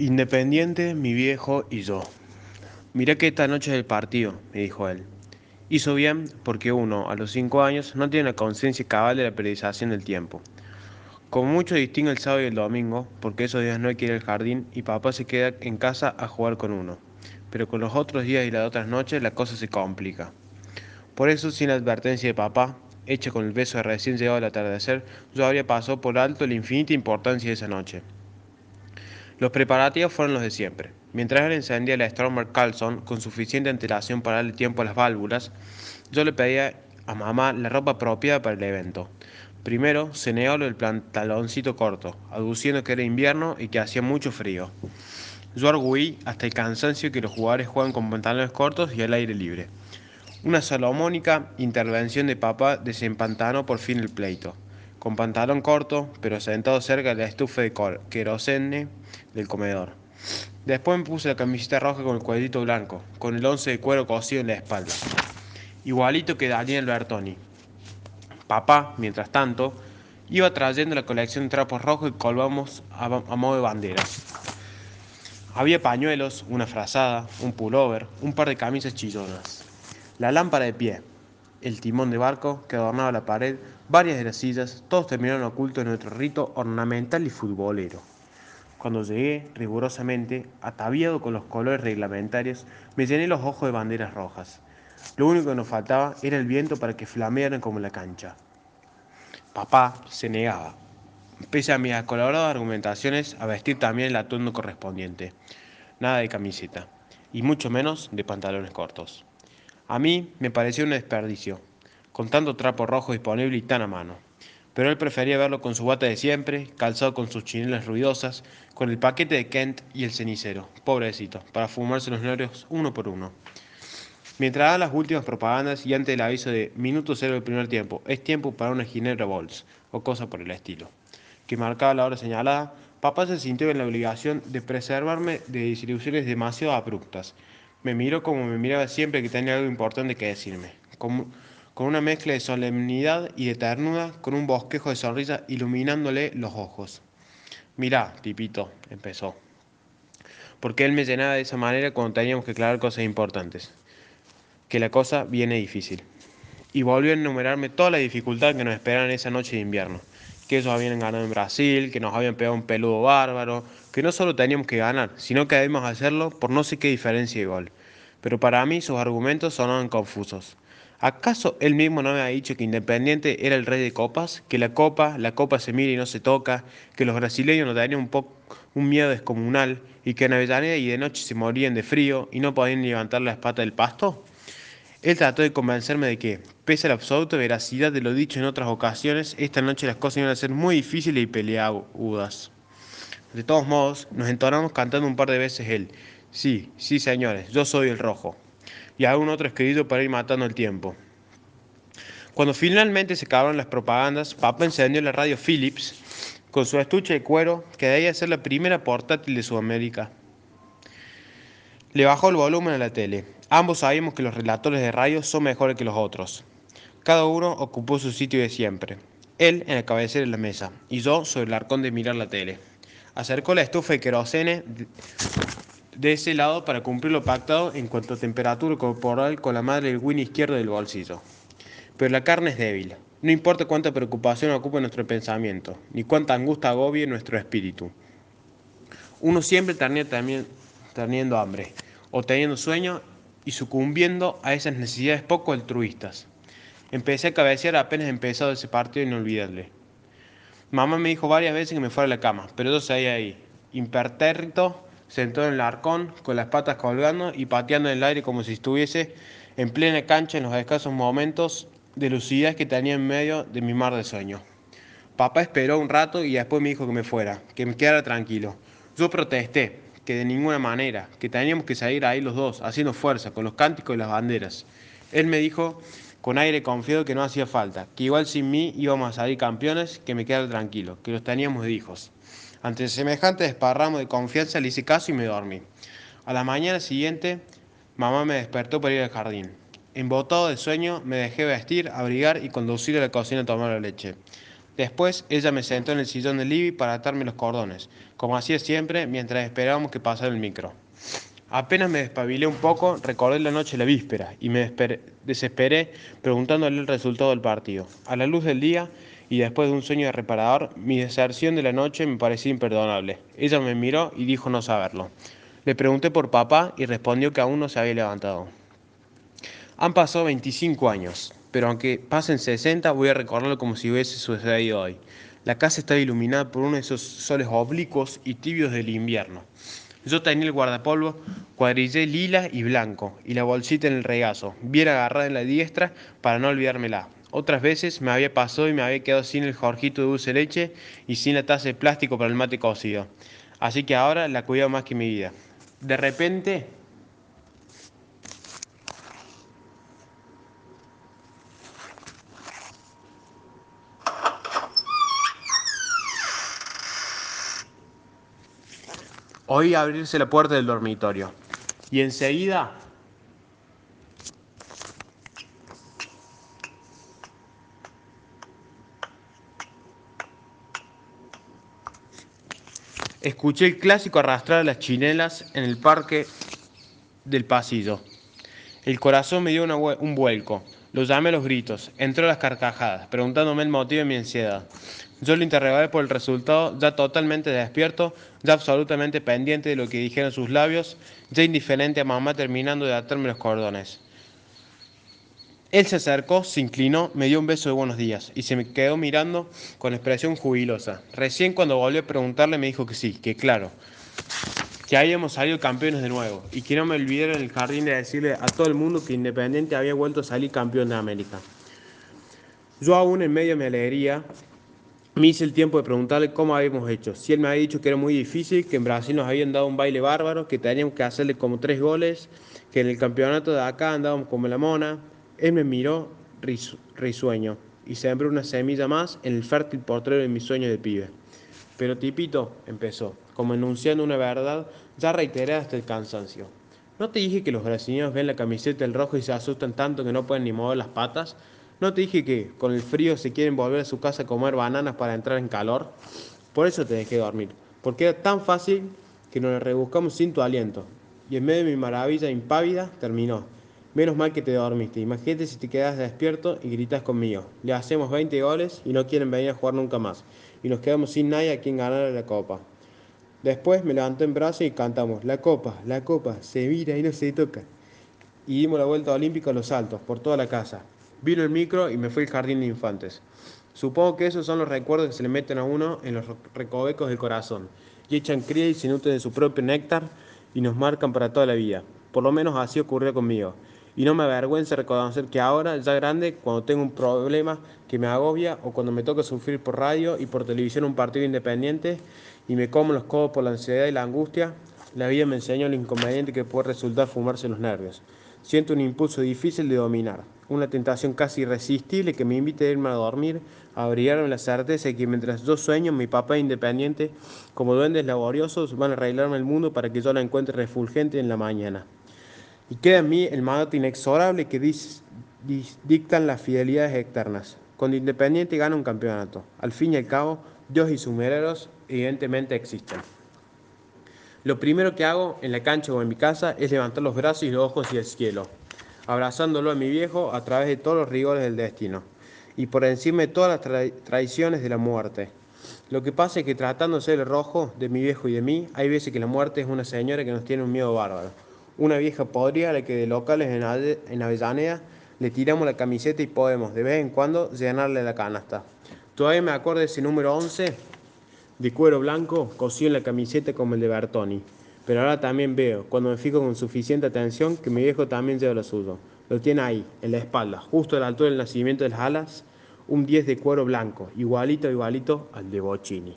Independiente, mi viejo y yo. Mirá que esta noche es el partido, me dijo él. Hizo bien porque uno, a los cinco años, no tiene la conciencia cabal de la periodización del tiempo. Como mucho distingue el sábado y el domingo, porque esos días no hay que ir al jardín y papá se queda en casa a jugar con uno. Pero con los otros días y las otras noches la cosa se complica. Por eso, sin la advertencia de papá, hecha con el beso de recién llegado al atardecer, yo habría pasado por alto la infinita importancia de esa noche. Los preparativos fueron los de siempre. Mientras él encendía la Stormer Carlson con suficiente antelación para darle tiempo a las válvulas, yo le pedía a mamá la ropa apropiada para el evento. Primero se negó el pantaloncito corto, aduciendo que era invierno y que hacía mucho frío. Yo arguí hasta el cansancio que los jugadores juegan con pantalones cortos y al aire libre. Una salomónica intervención de papá desempantanó por fin el pleito con pantalón corto, pero sentado cerca de la estufa de querosene del comedor. Después me puse la camiseta roja con el cuadrito blanco, con el once de cuero cosido en la espalda, igualito que Daniel Bertoni. Papá, mientras tanto, iba trayendo la colección de trapos rojos y colgamos a, modo de bandera. Había pañuelos, una frazada, un pullover, un par de camisas chillonas. La lámpara de pie, el timón de barco que adornaba la pared, varias de las sillas, todos terminaron ocultos en nuestro rito ornamental y futbolero. Cuando llegué, rigurosamente, ataviado con los colores reglamentarios, me llené los ojos de banderas rojas. Lo único que nos faltaba era el viento para que flamearan como la cancha. Papá se negaba, pese a mis acoloradas argumentaciones, a vestir también el atuendo correspondiente. Nada de camiseta, y mucho menos de pantalones cortos. A mí me pareció un desperdicio, con tanto trapo rojo disponible y tan a mano. Pero él prefería verlo con su bata de siempre, calzado con sus chinelas ruidosas, con el paquete de Kent y el cenicero, pobrecito, para fumarse los nervios uno por uno. Mientras daban las últimas propagandas y antes del aviso de minuto cero del primer tiempo, es tiempo para una ginebra Bols, o cosa por el estilo, que marcaba la hora señalada, papá se sintió en la obligación de preservarme de desilusiones demasiado abruptas, me miró como me miraba siempre que tenía algo importante que decirme, con, una mezcla de solemnidad y de ternura, con un bosquejo de sonrisa iluminándole los ojos. Mirá, tipito, empezó. Porque él me llenaba de esa manera cuando teníamos que aclarar cosas importantes. Que la cosa viene difícil. Y volvió a enumerarme toda la dificultad que nos esperaban esa noche de invierno que ellos habían ganado en Brasil, que nos habían pegado un peludo bárbaro, que no solo teníamos que ganar, sino que debíamos hacerlo por no sé qué diferencia de gol. Pero para mí sus argumentos sonaban confusos. ¿Acaso él mismo no me había dicho que Independiente era el rey de copas? Que la copa, la copa se mira y no se toca, que los brasileños no tenían un, poco, un miedo descomunal y que en Avellaneda y de noche se morían de frío y no podían levantar la espata del pasto? Él trató de convencerme de que, pese a la absoluta veracidad de lo dicho en otras ocasiones, esta noche las cosas iban a ser muy difíciles y peleagudas. De todos modos, nos entonamos cantando un par de veces él. Sí, sí, señores, yo soy el rojo. Y algún otro escrito para ir matando el tiempo. Cuando finalmente se acabaron las propagandas, Papa encendió la radio Philips con su estuche de cuero que debía ser la primera portátil de Sudamérica. Le bajó el volumen a la tele. Ambos sabíamos que los relatores de radio son mejores que los otros. Cada uno ocupó su sitio de siempre. Él en la cabecera de la mesa y yo sobre el arcón de mirar la tele. Acercó la estufa de querosene de ese lado para cumplir lo pactado en cuanto a temperatura corporal con la madre del win izquierdo del bolsillo. Pero la carne es débil. No importa cuánta preocupación ocupe nuestro pensamiento, ni cuánta angustia agobie nuestro espíritu. Uno siempre termina teniendo hambre o teniendo sueño y sucumbiendo a esas necesidades poco altruistas. Empecé a cabecear apenas empezado ese partido inolvidable. Mamá me dijo varias veces que me fuera a la cama, pero yo seguía ahí, impertérrito, sentado en el arcón, con las patas colgando y pateando en el aire como si estuviese en plena cancha en los escasos momentos de lucidez que tenía en medio de mi mar de sueño. Papá esperó un rato y después me dijo que me fuera, que me quedara tranquilo. Yo protesté, que de ninguna manera, que teníamos que salir ahí los dos, haciendo fuerza, con los cánticos y las banderas. Él me dijo con aire confiado que no hacía falta, que igual sin mí íbamos a salir campeones, que me quedara tranquilo, que los teníamos de hijos. Ante semejante desparramo de confianza le hice caso y me dormí. A la mañana siguiente, mamá me despertó para ir al jardín. Embotado de sueño, me dejé vestir, abrigar y conducir a la cocina a tomar la leche. Después ella me sentó en el sillón del living para atarme los cordones, como hacía siempre mientras esperábamos que pasara el micro. Apenas me despabilé un poco, recordé la noche de la víspera y me desesperé preguntándole el resultado del partido. A la luz del día y después de un sueño de reparador, mi deserción de la noche me parecía imperdonable. Ella me miró y dijo no saberlo. Le pregunté por papá y respondió que aún no se había levantado. Han pasado 25 años, pero aunque pasen 60 voy a recordarlo como si hubiese sucedido hoy. La casa está iluminada por uno de esos soles oblicuos y tibios del invierno. Yo tenía el guardapolvo cuadrillé lila y blanco y la bolsita en el regazo, bien agarrada en la diestra para no olvidármela. Otras veces me había pasado y me había quedado sin el jorjito de dulce leche y sin la taza de plástico para el mate cocido. Así que ahora la cuido más que mi vida. De repente Oí abrirse la puerta del dormitorio y enseguida escuché el clásico arrastrar las chinelas en el parque del pasillo. El corazón me dio un vuelco. Lo llamé a los gritos. Entró a las carcajadas, preguntándome el motivo de mi ansiedad. Yo lo interrogué por el resultado, ya totalmente despierto, ya absolutamente pendiente de lo que dijeron sus labios, ya indiferente a mamá terminando de atarme los cordones. Él se acercó, se inclinó, me dio un beso de buenos días y se me quedó mirando con expresión jubilosa. Recién cuando volví a preguntarle me dijo que sí, que claro, que habíamos salido campeones de nuevo y que no me olvidara en el jardín de decirle a todo el mundo que Independiente había vuelto a salir campeón de América. Yo aún en medio de mi alegría me hice el tiempo de preguntarle cómo habíamos hecho. Si él me había dicho que era muy difícil, que en Brasil nos habían dado un baile bárbaro, que teníamos que hacerle como tres goles, que en el campeonato de acá andábamos como la mona. Él me miró risueño y sembró una semilla más en el fértil portero de mis sueños de pibe. Pero Tipito empezó, como enunciando una verdad ya reiterada hasta el cansancio. ¿No te dije que los brasileños ven la camiseta del rojo y se asustan tanto que no pueden ni mover las patas? ¿No te dije que con el frío se quieren volver a su casa a comer bananas para entrar en calor? Por eso te dejé dormir, porque era tan fácil que nos rebuscamos sin tu aliento. Y en medio de mi maravilla impávida terminó. Menos mal que te dormiste. Imagínate si te quedas despierto y gritas conmigo. Le hacemos 20 goles y no quieren venir a jugar nunca más. Y nos quedamos sin nadie a quien ganar la copa. Después me levanté en brazos y cantamos, la copa, la copa, se mira y no se toca. Y dimos la vuelta olímpica a los saltos, por toda la casa. Vino el micro y me fui al jardín de infantes. Supongo que esos son los recuerdos que se le meten a uno en los recovecos del corazón y echan cría y se nutren de su propio néctar y nos marcan para toda la vida. Por lo menos así ocurrió conmigo. Y no me avergüenza reconocer que ahora, ya grande, cuando tengo un problema que me agobia o cuando me toca sufrir por radio y por televisión un partido independiente y me como los codos por la ansiedad y la angustia, la vida me enseñó lo inconveniente que puede resultar fumarse los nervios. Siento un impulso difícil de dominar, una tentación casi irresistible que me invita a irme a dormir, a abrigarme la certeza de que mientras yo sueño, mi papá independiente, como duendes laboriosos, van a arreglarme el mundo para que yo la encuentre refulgente en la mañana. Y queda en mí el mandato inexorable que dictan las fidelidades eternas. Cuando Independiente gana un campeonato, al fin y al cabo, Dios y sus mereros evidentemente existen. Lo primero que hago en la cancha o en mi casa es levantar los brazos y los ojos hacia el cielo, abrazándolo a mi viejo a través de todos los rigores del destino y por encima de todas las traiciones de la muerte. Lo que pasa es que tratándose del rojo de mi viejo y de mí, hay veces que la muerte es una señora que nos tiene un miedo bárbaro. Una vieja podría a la que de locales en, Avellaneda le tiramos la camiseta y podemos de vez en cuando llenarle la canasta. Todavía me acuerdo de ese número 11 de cuero blanco cosido en la camiseta como el de Bertoni. Pero ahora también veo, cuando me fijo con suficiente atención, que mi viejo también lleva lo suyo. Lo tiene ahí, en la espalda, justo a la altura del nacimiento de las alas, un 10 de cuero blanco, igualito, igualito al de Bocini.